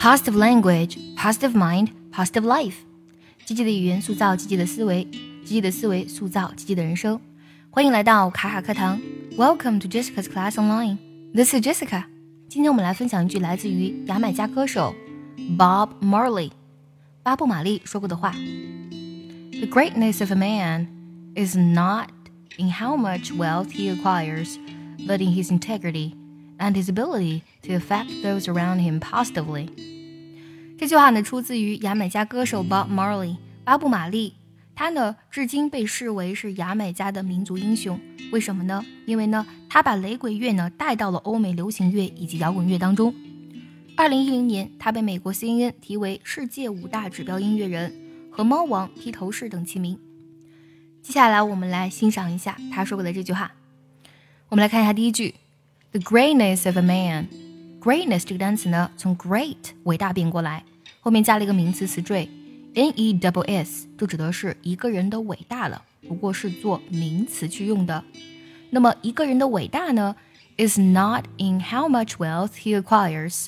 Positive language, positive mind, positive life。积极的语言塑造积极的思维，积极的思维塑造积极的人生。欢迎来到卡卡课堂，Welcome to Jessica's Class Online。This is Jessica。今天我们来分享一句来自于牙买加歌手 Bob Marley 巴布玛丽说过的话：“The greatness of a man is not in how much wealth he acquires, but in his integrity and his ability to affect those around him positively.” 这句话呢，出自于牙买加歌手 Bob Marley 巴布玛丽。他呢，至今被视为是牙买加的民族英雄。为什么呢？因为呢，他把雷鬼乐呢带到了欧美流行乐以及摇滚乐当中。二零一零年，他被美国 CNN 提为世界五大指标音乐人，和猫王、披头士等齐名。接下来，我们来欣赏一下他说过的这句话。我们来看一下第一句：The greatness of a man。Greatness 这个单词呢，从 great 伟大变过来。后面加了一个名词词缀，n e w s，就指的是一个人的伟大了，不过是做名词去用的。那么一个人的伟大呢，is not in how much wealth he acquires。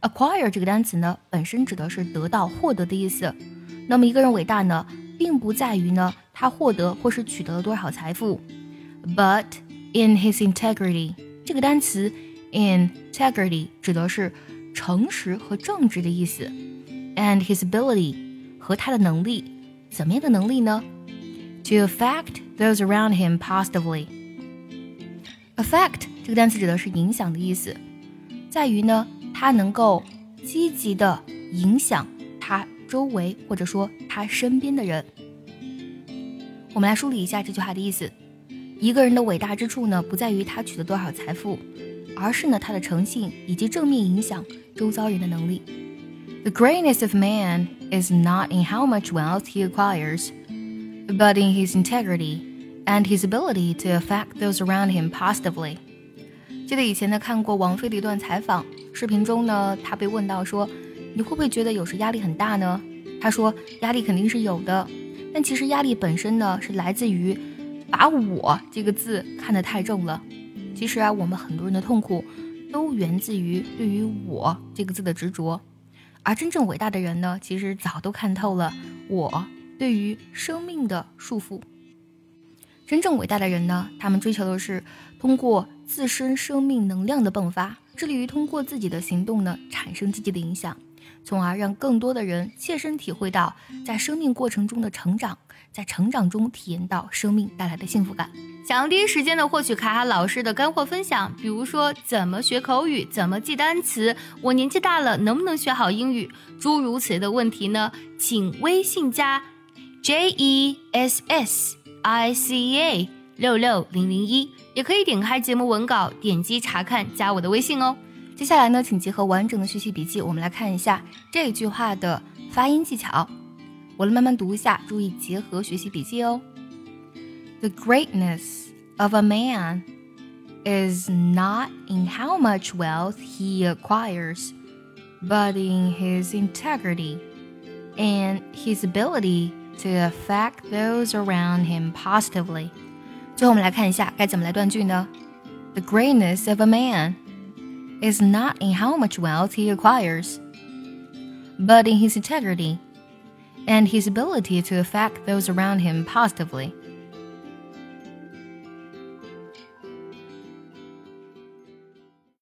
acquire 这个单词呢，本身指的是得到、获得的意思。那么一个人伟大呢，并不在于呢他获得或是取得了多少财富，but in his integrity。这个单词 integrity 指的是诚实和正直的意思。And his ability 和他的能力，怎么样的能力呢？To affect those around him positively. Affect 这个单词指的是影响的意思，在于呢，他能够积极的影响他周围或者说他身边的人。我们来梳理一下这句话的意思：一个人的伟大之处呢，不在于他取得多少财富，而是呢他的诚信以及正面影响周遭人的能力。The greatness of man is not in how much wealth he acquires, but in his integrity and his ability to affect those around him positively. 记得以前呢看过王菲的一段采访，视频中呢，她被问到说：“你会不会觉得有时压力很大呢？”她说：“压力肯定是有的，但其实压力本身呢，是来自于把我这个字看得太重了。其实啊，我们很多人的痛苦都源自于对于我这个字的执着。”而真正伟大的人呢，其实早都看透了我对于生命的束缚。真正伟大的人呢，他们追求的是通过自身生命能量的迸发，致力于通过自己的行动呢，产生积极的影响。从而让更多的人切身体会到在生命过程中的成长，在成长中体验到生命带来的幸福感。想要第一时间的获取卡卡老师的干货分享，比如说怎么学口语，怎么记单词，我年纪大了能不能学好英语，诸如此类的问题呢？请微信加 J E S S I C A 六六零零一，也可以点开节目文稿，点击查看，加我的微信哦。接下来呢，请结合完整的学习笔记，我们来看一下这句话的发音技巧。我来慢慢读一下，注意结合学习笔记哦。The greatness of a man is not in how much wealth he acquires, but in his integrity and his ability to affect those around him positively. 最后我们来看一下该怎么来断句呢？The greatness of a man is not in how much wealth he acquires, but in his integrity and his ability to affect those around him positively.